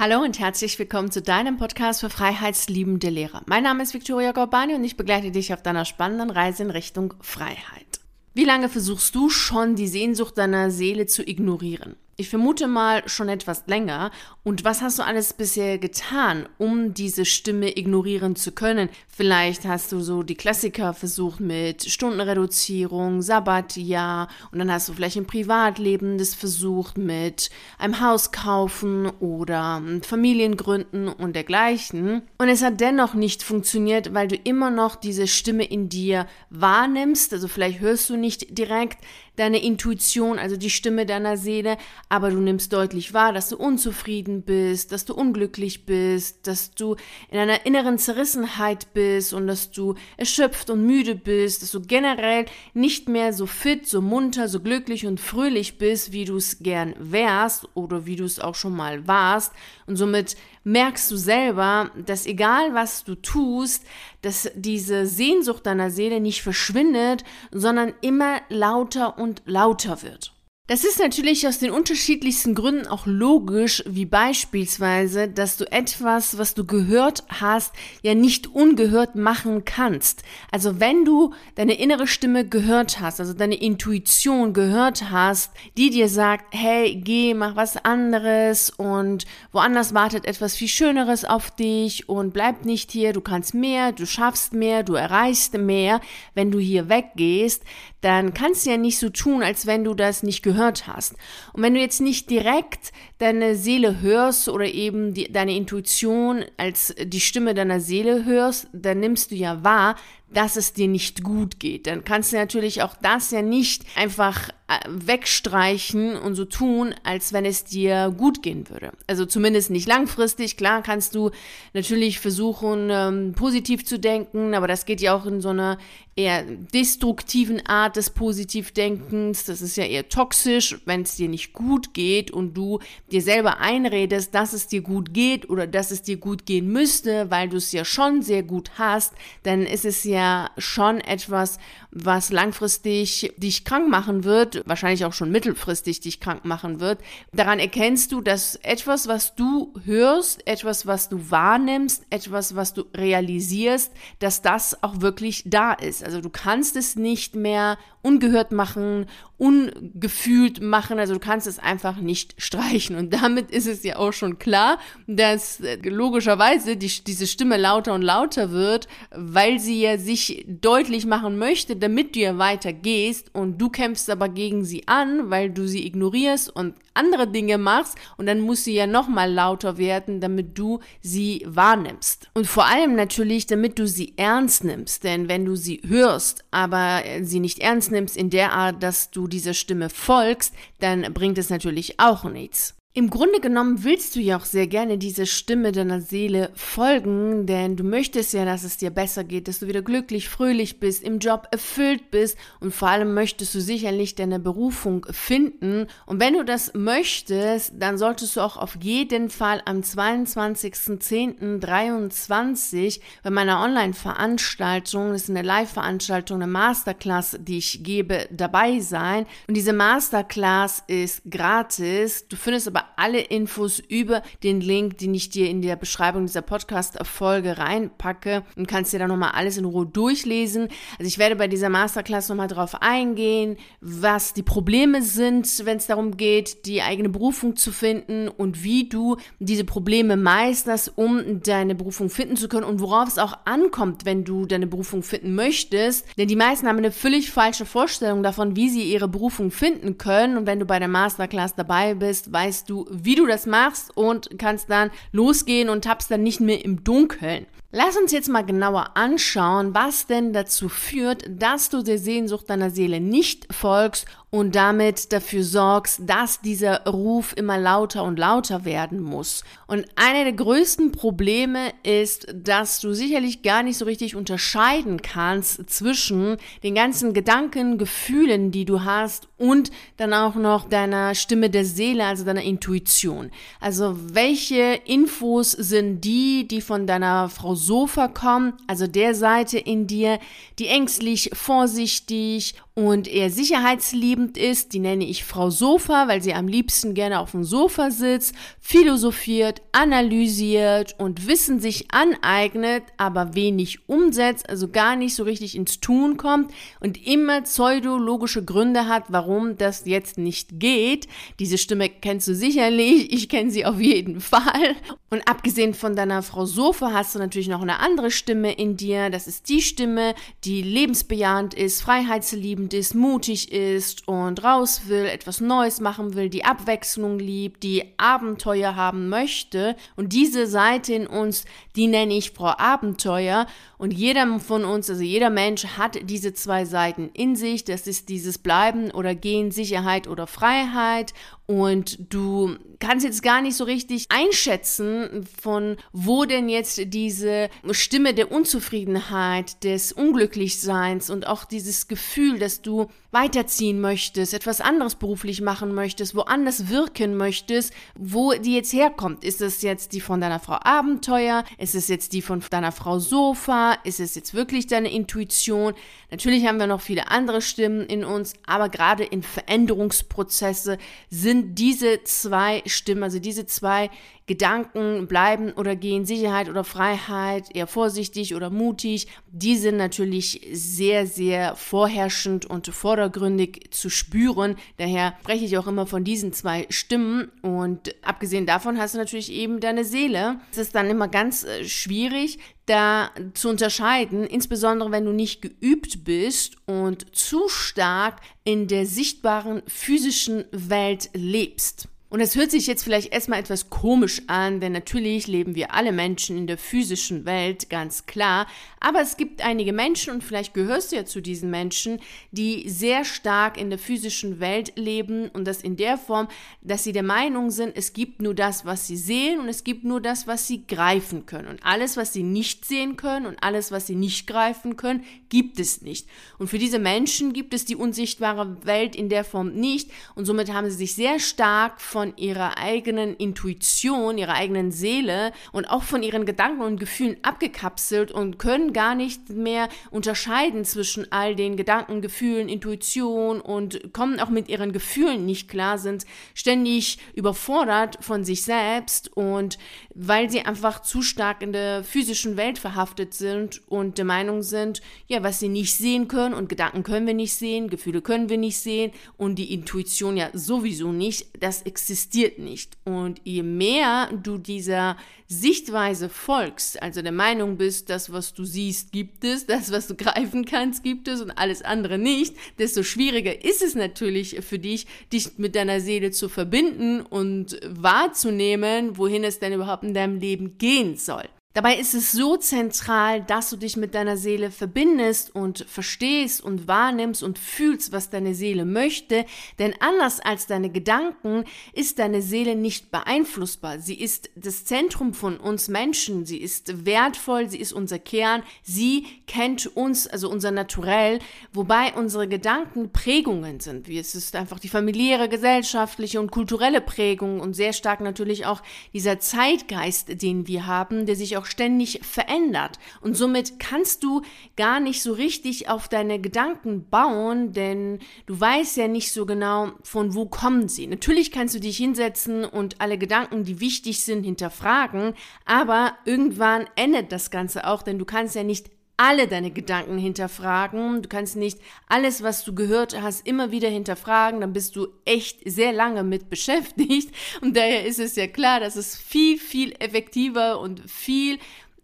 Hallo und herzlich willkommen zu deinem Podcast für freiheitsliebende Lehrer. Mein Name ist Viktoria Gorbani und ich begleite dich auf deiner spannenden Reise in Richtung Freiheit. Wie lange versuchst du schon, die Sehnsucht deiner Seele zu ignorieren? Ich vermute mal schon etwas länger. Und was hast du alles bisher getan, um diese Stimme ignorieren zu können? Vielleicht hast du so die Klassiker versucht mit Stundenreduzierung, Sabbatjahr und dann hast du vielleicht im Privatleben das versucht mit einem Haus kaufen oder Familiengründen und dergleichen. Und es hat dennoch nicht funktioniert, weil du immer noch diese Stimme in dir wahrnimmst. Also vielleicht hörst du nicht direkt deine Intuition, also die Stimme deiner Seele, aber du nimmst deutlich wahr, dass du unzufrieden bist, dass du unglücklich bist, dass du in einer inneren Zerrissenheit bist und dass du erschöpft und müde bist, dass du generell nicht mehr so fit, so munter, so glücklich und fröhlich bist, wie du es gern wärst oder wie du es auch schon mal warst. Und somit merkst du selber, dass egal was du tust, dass diese Sehnsucht deiner Seele nicht verschwindet, sondern immer lauter und lauter wird. Das ist natürlich aus den unterschiedlichsten Gründen auch logisch, wie beispielsweise, dass du etwas, was du gehört hast, ja nicht ungehört machen kannst. Also wenn du deine innere Stimme gehört hast, also deine Intuition gehört hast, die dir sagt, hey, geh, mach was anderes und woanders wartet etwas viel Schöneres auf dich und bleib nicht hier, du kannst mehr, du schaffst mehr, du erreichst mehr, wenn du hier weggehst, dann kannst du ja nicht so tun, als wenn du das nicht gehört hast. Und wenn du jetzt nicht direkt deine Seele hörst oder eben die, deine Intuition als die Stimme deiner Seele hörst, dann nimmst du ja wahr, dass es dir nicht gut geht. Dann kannst du natürlich auch das ja nicht einfach äh, wegstreichen und so tun, als wenn es dir gut gehen würde. Also zumindest nicht langfristig. Klar kannst du natürlich versuchen, ähm, positiv zu denken, aber das geht ja auch in so einer eher destruktiven Art des Positivdenkens. Das ist ja eher toxisch, wenn es dir nicht gut geht und du dir selber einredest, dass es dir gut geht oder dass es dir gut gehen müsste, weil du es ja schon sehr gut hast, dann ist es ja schon etwas, was langfristig dich krank machen wird, wahrscheinlich auch schon mittelfristig dich krank machen wird. Daran erkennst du, dass etwas, was du hörst, etwas, was du wahrnimmst, etwas, was du realisierst, dass das auch wirklich da ist. Also du kannst es nicht mehr ungehört machen, ungefühlt machen. Also du kannst es einfach nicht streichen. Und damit ist es ja auch schon klar, dass äh, logischerweise die, diese Stimme lauter und lauter wird, weil sie ja sich deutlich machen möchte, damit du ja weiter gehst und du kämpfst aber gegen sie an, weil du sie ignorierst und andere Dinge machst und dann muss sie ja nochmal lauter werden, damit du sie wahrnimmst. Und vor allem natürlich, damit du sie ernst nimmst, denn wenn du sie hörst, aber sie nicht ernst nimmst in der Art, dass du dieser Stimme folgst, dann bringt es natürlich auch nichts. Im Grunde genommen willst du ja auch sehr gerne diese Stimme deiner Seele folgen, denn du möchtest ja, dass es dir besser geht, dass du wieder glücklich, fröhlich bist, im Job erfüllt bist und vor allem möchtest du sicherlich deine Berufung finden. Und wenn du das möchtest, dann solltest du auch auf jeden Fall am 22.10.23 bei meiner Online-Veranstaltung, das ist eine Live-Veranstaltung, eine Masterclass, die ich gebe, dabei sein. Und diese Masterclass ist gratis. Du findest aber alle Infos über den Link, den ich dir in der Beschreibung dieser Podcast-Folge reinpacke und kannst dir da nochmal alles in Ruhe durchlesen. Also ich werde bei dieser Masterclass nochmal drauf eingehen, was die Probleme sind, wenn es darum geht, die eigene Berufung zu finden und wie du diese Probleme meisterst, um deine Berufung finden zu können und worauf es auch ankommt, wenn du deine Berufung finden möchtest. Denn die meisten haben eine völlig falsche Vorstellung davon, wie sie ihre Berufung finden können. Und wenn du bei der Masterclass dabei bist, weißt du, wie du das machst und kannst dann losgehen und tappst dann nicht mehr im Dunkeln. Lass uns jetzt mal genauer anschauen, was denn dazu führt, dass du der Sehnsucht deiner Seele nicht folgst und damit dafür sorgst, dass dieser Ruf immer lauter und lauter werden muss. Und einer der größten Probleme ist, dass du sicherlich gar nicht so richtig unterscheiden kannst zwischen den ganzen Gedanken, Gefühlen, die du hast und dann auch noch deiner Stimme der Seele, also deiner Intuition. Also welche Infos sind die, die von deiner Frau Sofa kommen, also der Seite in dir, die ängstlich, vorsichtig und eher sicherheitsliebend ist. Die nenne ich Frau Sofa, weil sie am liebsten gerne auf dem Sofa sitzt, philosophiert, analysiert und Wissen sich aneignet, aber wenig umsetzt, also gar nicht so richtig ins Tun kommt und immer pseudologische Gründe hat, warum das jetzt nicht geht. Diese Stimme kennst du sicherlich, ich kenne sie auf jeden Fall. Und abgesehen von deiner Frau Sofa hast du natürlich noch eine andere Stimme in dir. Das ist die Stimme, die lebensbejahend ist, freiheitsliebend ist, mutig ist und raus will, etwas Neues machen will, die Abwechslung liebt, die Abenteuer haben möchte. Und diese Seite in uns, die nenne ich Frau Abenteuer. Und jeder von uns, also jeder Mensch hat diese zwei Seiten in sich. Das ist dieses Bleiben oder Gehen, Sicherheit oder Freiheit. Und du kannst jetzt gar nicht so richtig einschätzen, von wo denn jetzt diese Stimme der Unzufriedenheit, des Unglücklichseins und auch dieses Gefühl, dass du weiterziehen möchtest, etwas anderes beruflich machen möchtest, woanders wirken möchtest, wo die jetzt herkommt. Ist es jetzt die von deiner Frau Abenteuer? Ist es jetzt die von deiner Frau Sofa? Ist es jetzt wirklich deine Intuition? Natürlich haben wir noch viele andere Stimmen in uns, aber gerade in Veränderungsprozesse sind diese zwei Stimmen, also diese zwei Gedanken bleiben oder gehen, Sicherheit oder Freiheit, eher vorsichtig oder mutig, die sind natürlich sehr, sehr vorherrschend und vordergründig zu spüren. Daher spreche ich auch immer von diesen zwei Stimmen und abgesehen davon hast du natürlich eben deine Seele. Es ist dann immer ganz äh, schwierig, da zu unterscheiden, insbesondere wenn du nicht geübt bist und zu stark in der sichtbaren physischen Welt lebst. Und es hört sich jetzt vielleicht erstmal etwas komisch an, denn natürlich leben wir alle Menschen in der physischen Welt, ganz klar. Aber es gibt einige Menschen, und vielleicht gehörst du ja zu diesen Menschen, die sehr stark in der physischen Welt leben und das in der Form, dass sie der Meinung sind, es gibt nur das, was sie sehen und es gibt nur das, was sie greifen können. Und alles, was sie nicht sehen können und alles, was sie nicht greifen können, gibt es nicht. Und für diese Menschen gibt es die unsichtbare Welt in der Form nicht und somit haben sie sich sehr stark von von ihrer eigenen Intuition, ihrer eigenen Seele und auch von ihren Gedanken und Gefühlen abgekapselt und können gar nicht mehr unterscheiden zwischen all den Gedanken, Gefühlen, Intuition und kommen auch mit ihren Gefühlen nicht klar, sind ständig überfordert von sich selbst und weil sie einfach zu stark in der physischen Welt verhaftet sind und der Meinung sind, ja, was sie nicht sehen können und Gedanken können wir nicht sehen, Gefühle können wir nicht sehen und die Intuition ja sowieso nicht, das existiert existiert nicht. Und je mehr du dieser Sichtweise folgst, also der Meinung bist, das, was du siehst, gibt es, das, was du greifen kannst, gibt es und alles andere nicht, desto schwieriger ist es natürlich für dich, dich mit deiner Seele zu verbinden und wahrzunehmen, wohin es denn überhaupt in deinem Leben gehen soll. Dabei ist es so zentral, dass du dich mit deiner Seele verbindest und verstehst und wahrnimmst und fühlst, was deine Seele möchte, denn anders als deine Gedanken ist deine Seele nicht beeinflussbar. Sie ist das Zentrum von uns Menschen, sie ist wertvoll, sie ist unser Kern, sie kennt uns, also unser Naturell, wobei unsere Gedanken Prägungen sind, es ist einfach die familiäre, gesellschaftliche und kulturelle Prägung und sehr stark natürlich auch dieser Zeitgeist, den wir haben, der sich auch ständig verändert. Und somit kannst du gar nicht so richtig auf deine Gedanken bauen, denn du weißt ja nicht so genau, von wo kommen sie. Natürlich kannst du dich hinsetzen und alle Gedanken, die wichtig sind, hinterfragen, aber irgendwann endet das Ganze auch, denn du kannst ja nicht alle deine Gedanken hinterfragen. Du kannst nicht alles, was du gehört hast, immer wieder hinterfragen. Dann bist du echt sehr lange mit beschäftigt. Und daher ist es ja klar, dass es viel, viel effektiver und viel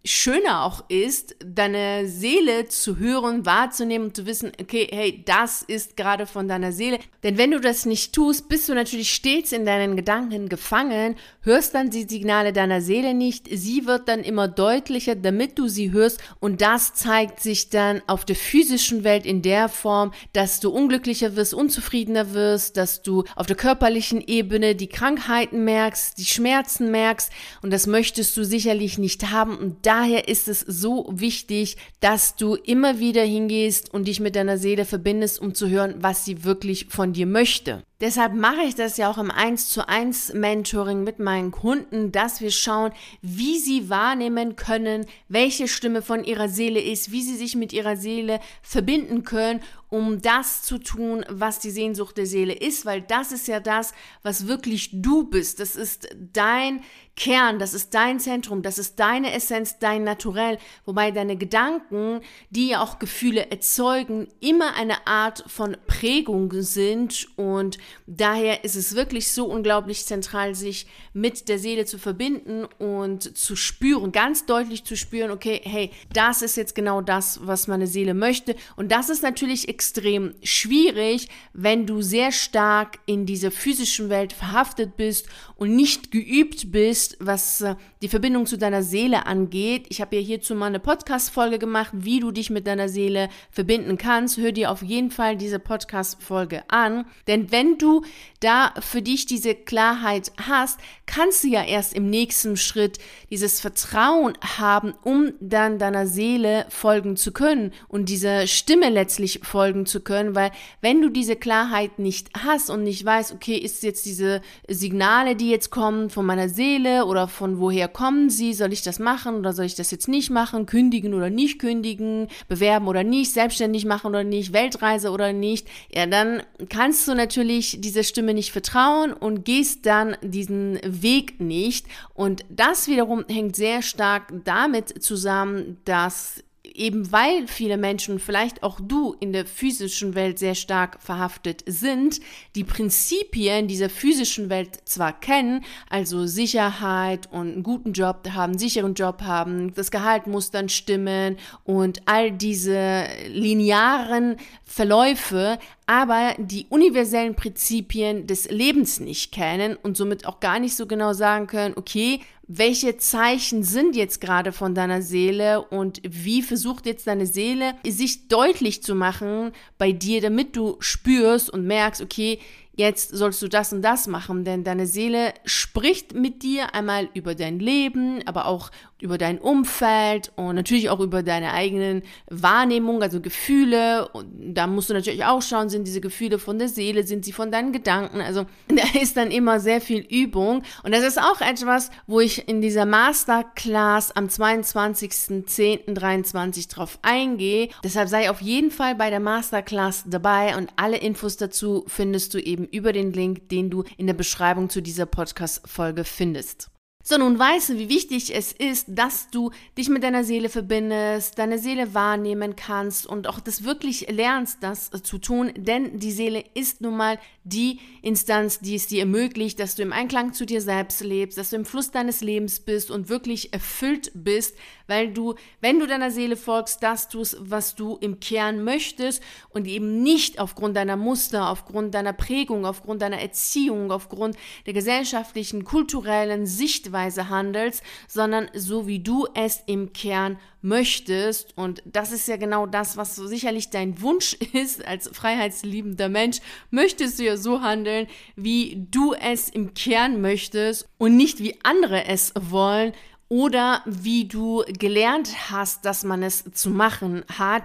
schöner auch ist, deine Seele zu hören, wahrzunehmen und zu wissen, okay, hey, das ist gerade von deiner Seele. Denn wenn du das nicht tust, bist du natürlich stets in deinen Gedanken gefangen, hörst dann die Signale deiner Seele nicht. Sie wird dann immer deutlicher, damit du sie hörst. Und das zeigt sich dann auf der physischen Welt in der Form, dass du unglücklicher wirst, unzufriedener wirst, dass du auf der körperlichen Ebene die Krankheiten merkst, die Schmerzen merkst. Und das möchtest du sicherlich nicht haben. Und daher ist es so wichtig, dass du immer wieder hingehst und dich mit deiner Seele verbindest, um zu hören, was sie wirklich von dir möchte. Deshalb mache ich das ja auch im 1 zu 1 Mentoring mit meinen Kunden, dass wir schauen, wie sie wahrnehmen können, welche Stimme von ihrer Seele ist, wie sie sich mit ihrer Seele verbinden können um das zu tun, was die Sehnsucht der Seele ist, weil das ist ja das, was wirklich du bist. Das ist dein Kern, das ist dein Zentrum, das ist deine Essenz, dein Naturell, wobei deine Gedanken, die ja auch Gefühle erzeugen, immer eine Art von Prägung sind und daher ist es wirklich so unglaublich zentral, sich mit der Seele zu verbinden und zu spüren, ganz deutlich zu spüren, okay, hey, das ist jetzt genau das, was meine Seele möchte und das ist natürlich extrem schwierig, wenn du sehr stark in dieser physischen Welt verhaftet bist und nicht geübt bist, was äh, die Verbindung zu deiner Seele angeht. Ich habe ja hierzu mal eine Podcast-Folge gemacht, wie du dich mit deiner Seele verbinden kannst. Hör dir auf jeden Fall diese Podcast-Folge an. Denn du da für dich diese Klarheit hast, kannst du ja erst im nächsten Schritt dieses Vertrauen haben, um dann deiner Seele folgen zu können und dieser Stimme letztlich folgen zu können, weil wenn du diese Klarheit nicht hast und nicht weißt, okay, ist jetzt diese Signale, die jetzt kommen von meiner Seele oder von woher kommen sie, soll ich das machen oder soll ich das jetzt nicht machen, kündigen oder nicht kündigen, bewerben oder nicht, selbstständig machen oder nicht, Weltreise oder nicht, ja, dann kannst du natürlich dieser Stimme nicht vertrauen und gehst dann diesen Weg nicht. Und das wiederum hängt sehr stark damit zusammen, dass eben weil viele Menschen, vielleicht auch du in der physischen Welt sehr stark verhaftet sind, die Prinzipien dieser physischen Welt zwar kennen, also Sicherheit und einen guten Job haben, sicheren Job haben, das Gehalt muss dann stimmen und all diese linearen Verläufe, aber die universellen Prinzipien des Lebens nicht kennen und somit auch gar nicht so genau sagen können, okay, welche Zeichen sind jetzt gerade von deiner Seele und wie versucht jetzt deine Seele sich deutlich zu machen bei dir, damit du spürst und merkst, okay, jetzt sollst du das und das machen, denn deine Seele spricht mit dir einmal über dein Leben, aber auch über dein Umfeld und natürlich auch über deine eigenen Wahrnehmung, also Gefühle. Und da musst du natürlich auch schauen, sind diese Gefühle von der Seele, sind sie von deinen Gedanken. Also da ist dann immer sehr viel Übung. Und das ist auch etwas, wo ich in dieser Masterclass am 22.10.23 drauf eingehe. Deshalb sei auf jeden Fall bei der Masterclass dabei und alle Infos dazu findest du eben über den Link, den du in der Beschreibung zu dieser Podcast-Folge findest. So, nun weißt du, wie wichtig es ist, dass du dich mit deiner Seele verbindest, deine Seele wahrnehmen kannst und auch das wirklich lernst, das zu tun, denn die Seele ist nun mal die Instanz, die es dir ermöglicht, dass du im Einklang zu dir selbst lebst, dass du im Fluss deines Lebens bist und wirklich erfüllt bist, weil du, wenn du deiner Seele folgst, das tust, was du im Kern möchtest und eben nicht aufgrund deiner Muster, aufgrund deiner Prägung, aufgrund deiner Erziehung, aufgrund der gesellschaftlichen, kulturellen Sichtweise, handelst, sondern so wie du es im Kern möchtest. Und das ist ja genau das, was so sicherlich dein Wunsch ist als freiheitsliebender Mensch. Möchtest du ja so handeln, wie du es im Kern möchtest und nicht wie andere es wollen oder wie du gelernt hast, dass man es zu machen hat.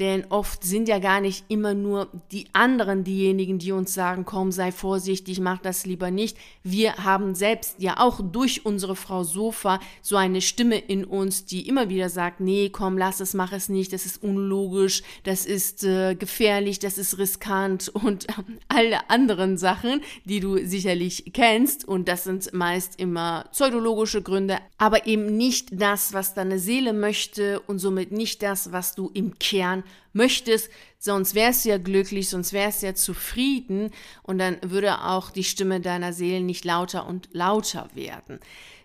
Denn oft sind ja gar nicht immer nur die anderen diejenigen, die uns sagen, komm, sei vorsichtig, mach das lieber nicht. Wir haben selbst ja auch durch unsere Frau Sofa so eine Stimme in uns, die immer wieder sagt, nee, komm, lass es, mach es nicht, das ist unlogisch, das ist äh, gefährlich, das ist riskant und äh, alle anderen Sachen, die du sicherlich kennst. Und das sind meist immer pseudologische Gründe, aber eben nicht das, was deine Seele möchte und somit nicht das, was du im Kern möchtest, sonst wärst du ja glücklich, sonst wärst du ja zufrieden und dann würde auch die Stimme deiner Seele nicht lauter und lauter werden.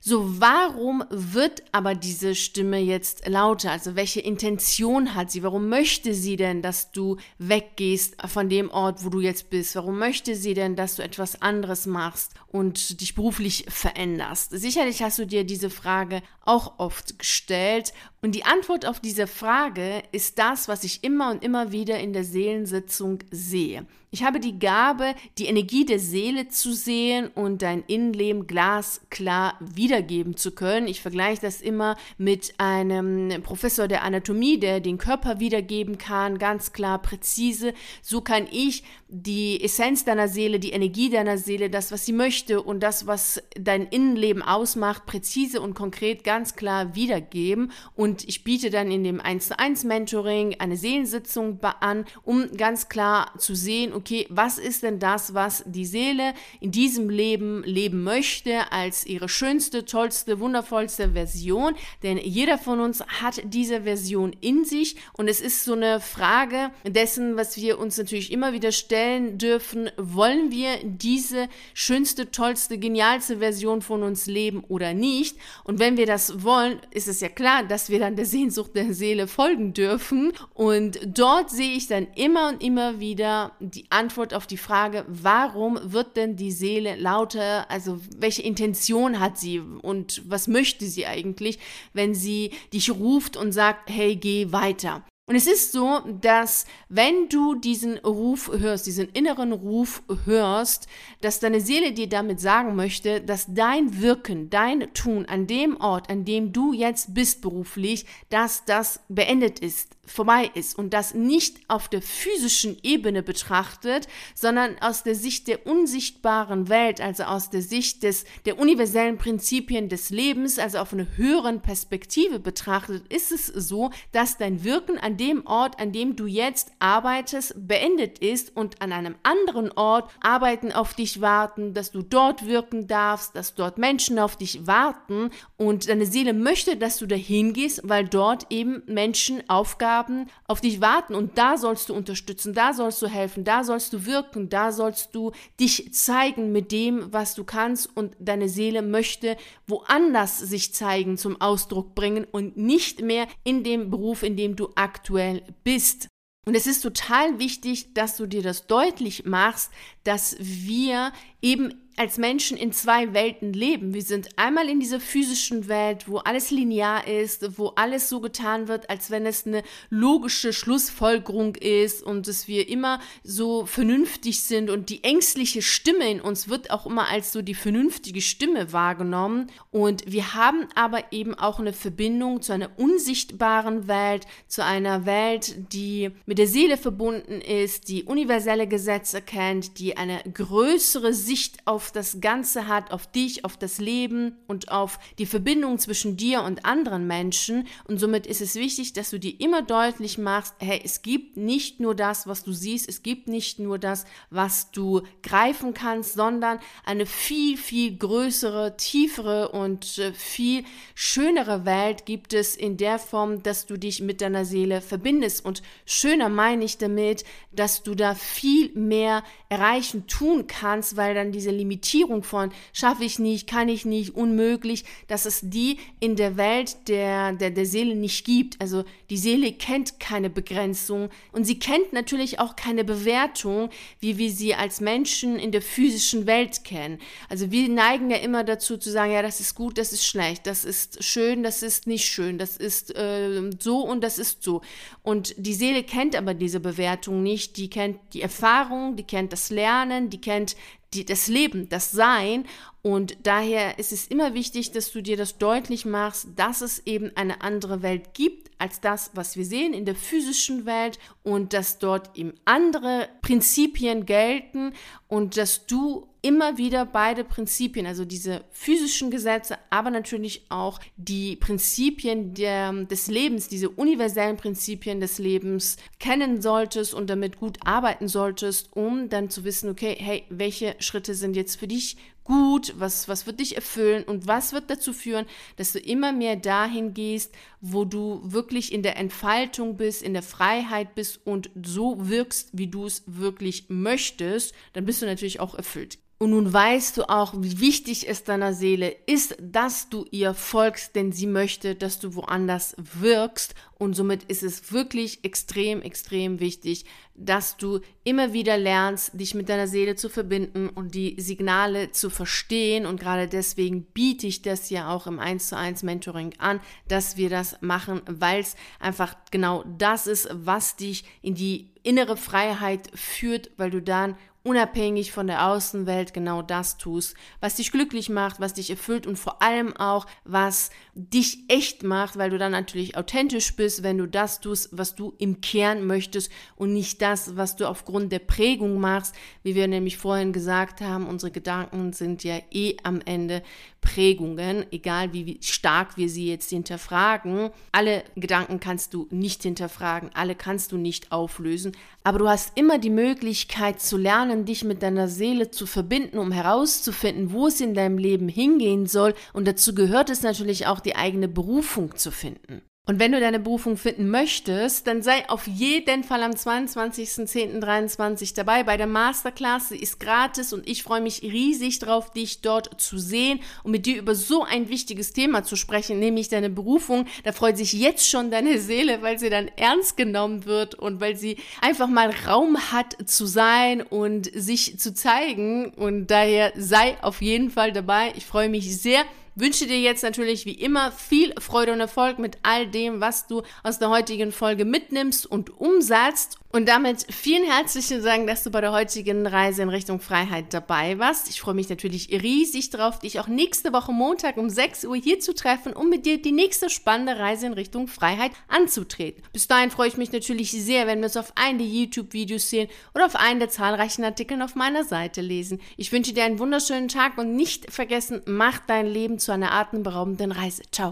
So, warum wird aber diese Stimme jetzt lauter? Also welche Intention hat sie? Warum möchte sie denn, dass du weggehst von dem Ort, wo du jetzt bist? Warum möchte sie denn, dass du etwas anderes machst und dich beruflich veränderst? Sicherlich hast du dir diese Frage auch oft gestellt und die Antwort auf diese Frage ist das, was ich immer und immer wieder in der Seelensitzung sehe. Ich habe die Gabe, die Energie der Seele zu sehen und dein Innenleben glasklar wiedergeben zu können. Ich vergleiche das immer mit einem Professor der Anatomie, der den Körper wiedergeben kann, ganz klar, präzise. So kann ich die Essenz deiner Seele, die Energie deiner Seele, das, was sie möchte und das, was dein Innenleben ausmacht, präzise und konkret ganz klar wiedergeben. Und ich biete dann in dem 1 zu 1 Mentoring eine Seelensitzung an, um ganz klar zu sehen, okay, was ist denn das, was die Seele in diesem Leben leben möchte, als ihre schönste, tollste, wundervollste Version. Denn jeder von uns hat diese Version in sich und es ist so eine Frage dessen, was wir uns natürlich immer wieder stellen dürfen, wollen wir diese schönste, tollste, genialste Version von uns leben oder nicht. Und wenn wir das wollen, ist es ja klar, dass wir dann der Sehnsucht der Seele folgen dürfen. Und dort sehe ich dann immer und immer wieder die Antwort auf die Frage, warum wird denn die Seele lauter? Also welche Intention hat sie und was möchte sie eigentlich, wenn sie dich ruft und sagt, hey, geh weiter? Und es ist so, dass wenn du diesen Ruf hörst, diesen inneren Ruf hörst, dass deine Seele dir damit sagen möchte, dass dein Wirken, dein Tun an dem Ort, an dem du jetzt bist beruflich, dass das beendet ist, vorbei ist und das nicht auf der physischen Ebene betrachtet, sondern aus der Sicht der unsichtbaren Welt, also aus der Sicht des, der universellen Prinzipien des Lebens, also auf einer höheren Perspektive betrachtet, ist es so, dass dein Wirken an dem Ort, an dem du jetzt arbeitest, beendet ist und an einem anderen Ort Arbeiten auf dich warten, dass du dort wirken darfst, dass dort Menschen auf dich warten und deine Seele möchte, dass du dahin gehst, weil dort eben Menschen Aufgaben Aufgaben auf dich warten und da sollst du unterstützen, da sollst du helfen, da sollst du wirken, da sollst du dich zeigen mit dem, was du kannst und deine Seele möchte woanders sich zeigen, zum Ausdruck bringen und nicht mehr in dem Beruf, in dem du aktuell bist. Und es ist total wichtig, dass du dir das deutlich machst, dass wir eben als Menschen in zwei Welten leben. Wir sind einmal in dieser physischen Welt, wo alles linear ist, wo alles so getan wird, als wenn es eine logische Schlussfolgerung ist und dass wir immer so vernünftig sind und die ängstliche Stimme in uns wird auch immer als so die vernünftige Stimme wahrgenommen. Und wir haben aber eben auch eine Verbindung zu einer unsichtbaren Welt, zu einer Welt, die mit der Seele verbunden ist, die universelle Gesetze kennt, die eine größere Sicht auf das Ganze hat, auf dich, auf das Leben und auf die Verbindung zwischen dir und anderen Menschen. Und somit ist es wichtig, dass du dir immer deutlich machst, hey, es gibt nicht nur das, was du siehst, es gibt nicht nur das, was du greifen kannst, sondern eine viel, viel größere, tiefere und äh, viel schönere Welt gibt es in der Form, dass du dich mit deiner Seele verbindest. Und schöner meine ich damit, dass du da viel mehr erreichen, tun kannst, weil dann diese Limitierung Limitierung von schaffe ich nicht, kann ich nicht, unmöglich, dass es die in der Welt der, der, der Seele nicht gibt. Also die Seele kennt keine Begrenzung und sie kennt natürlich auch keine Bewertung, wie wir sie als Menschen in der physischen Welt kennen. Also wir neigen ja immer dazu zu sagen, ja, das ist gut, das ist schlecht, das ist schön, das ist nicht schön, das ist äh, so und das ist so. Und die Seele kennt aber diese Bewertung nicht, die kennt die Erfahrung, die kennt das Lernen, die kennt die, das Leben, das Sein. Und daher ist es immer wichtig, dass du dir das deutlich machst, dass es eben eine andere Welt gibt als das, was wir sehen in der physischen Welt und dass dort eben andere Prinzipien gelten und dass du immer wieder beide Prinzipien, also diese physischen Gesetze, aber natürlich auch die Prinzipien der, des Lebens, diese universellen Prinzipien des Lebens kennen solltest und damit gut arbeiten solltest, um dann zu wissen, okay, hey, welche Schritte sind jetzt für dich gut, was, was wird dich erfüllen und was wird dazu führen, dass du immer mehr dahin gehst, wo du wirklich in der Entfaltung bist, in der Freiheit bist und so wirkst, wie du es wirklich möchtest, dann bist du natürlich auch erfüllt. Und nun weißt du auch, wie wichtig es deiner Seele ist, dass du ihr folgst, denn sie möchte, dass du woanders wirkst. Und somit ist es wirklich extrem, extrem wichtig, dass du immer wieder lernst, dich mit deiner Seele zu verbinden und die Signale zu verstehen. Und gerade deswegen biete ich das ja auch im 1 zu 1 Mentoring an, dass wir das machen, weil es einfach genau das ist, was dich in die innere Freiheit führt, weil du dann unabhängig von der Außenwelt genau das tust, was dich glücklich macht, was dich erfüllt und vor allem auch, was dich echt macht, weil du dann natürlich authentisch bist, wenn du das tust, was du im Kern möchtest und nicht das, was du aufgrund der Prägung machst, wie wir nämlich vorhin gesagt haben, unsere Gedanken sind ja eh am Ende Prägungen, egal wie stark wir sie jetzt hinterfragen. Alle Gedanken kannst du nicht hinterfragen, alle kannst du nicht auflösen, aber du hast immer die Möglichkeit zu lernen, dich mit deiner Seele zu verbinden, um herauszufinden, wo es in deinem Leben hingehen soll. Und dazu gehört es natürlich auch, die eigene Berufung zu finden. Und wenn du deine Berufung finden möchtest, dann sei auf jeden Fall am 22.10.23 dabei bei der Masterclass. Sie ist gratis und ich freue mich riesig drauf, dich dort zu sehen und mit dir über so ein wichtiges Thema zu sprechen, nämlich deine Berufung. Da freut sich jetzt schon deine Seele, weil sie dann ernst genommen wird und weil sie einfach mal Raum hat zu sein und sich zu zeigen. Und daher sei auf jeden Fall dabei. Ich freue mich sehr wünsche dir jetzt natürlich wie immer viel Freude und Erfolg mit all dem, was du aus der heutigen Folge mitnimmst und umsetzt. Und damit vielen herzlichen Dank, dass du bei der heutigen Reise in Richtung Freiheit dabei warst. Ich freue mich natürlich riesig drauf, dich auch nächste Woche Montag um 6 Uhr hier zu treffen, um mit dir die nächste spannende Reise in Richtung Freiheit anzutreten. Bis dahin freue ich mich natürlich sehr, wenn wir uns auf einen der YouTube-Videos sehen oder auf einen der zahlreichen Artikeln auf meiner Seite lesen. Ich wünsche dir einen wunderschönen Tag und nicht vergessen, mach dein Leben zu einer atemberaubenden Reise. Ciao.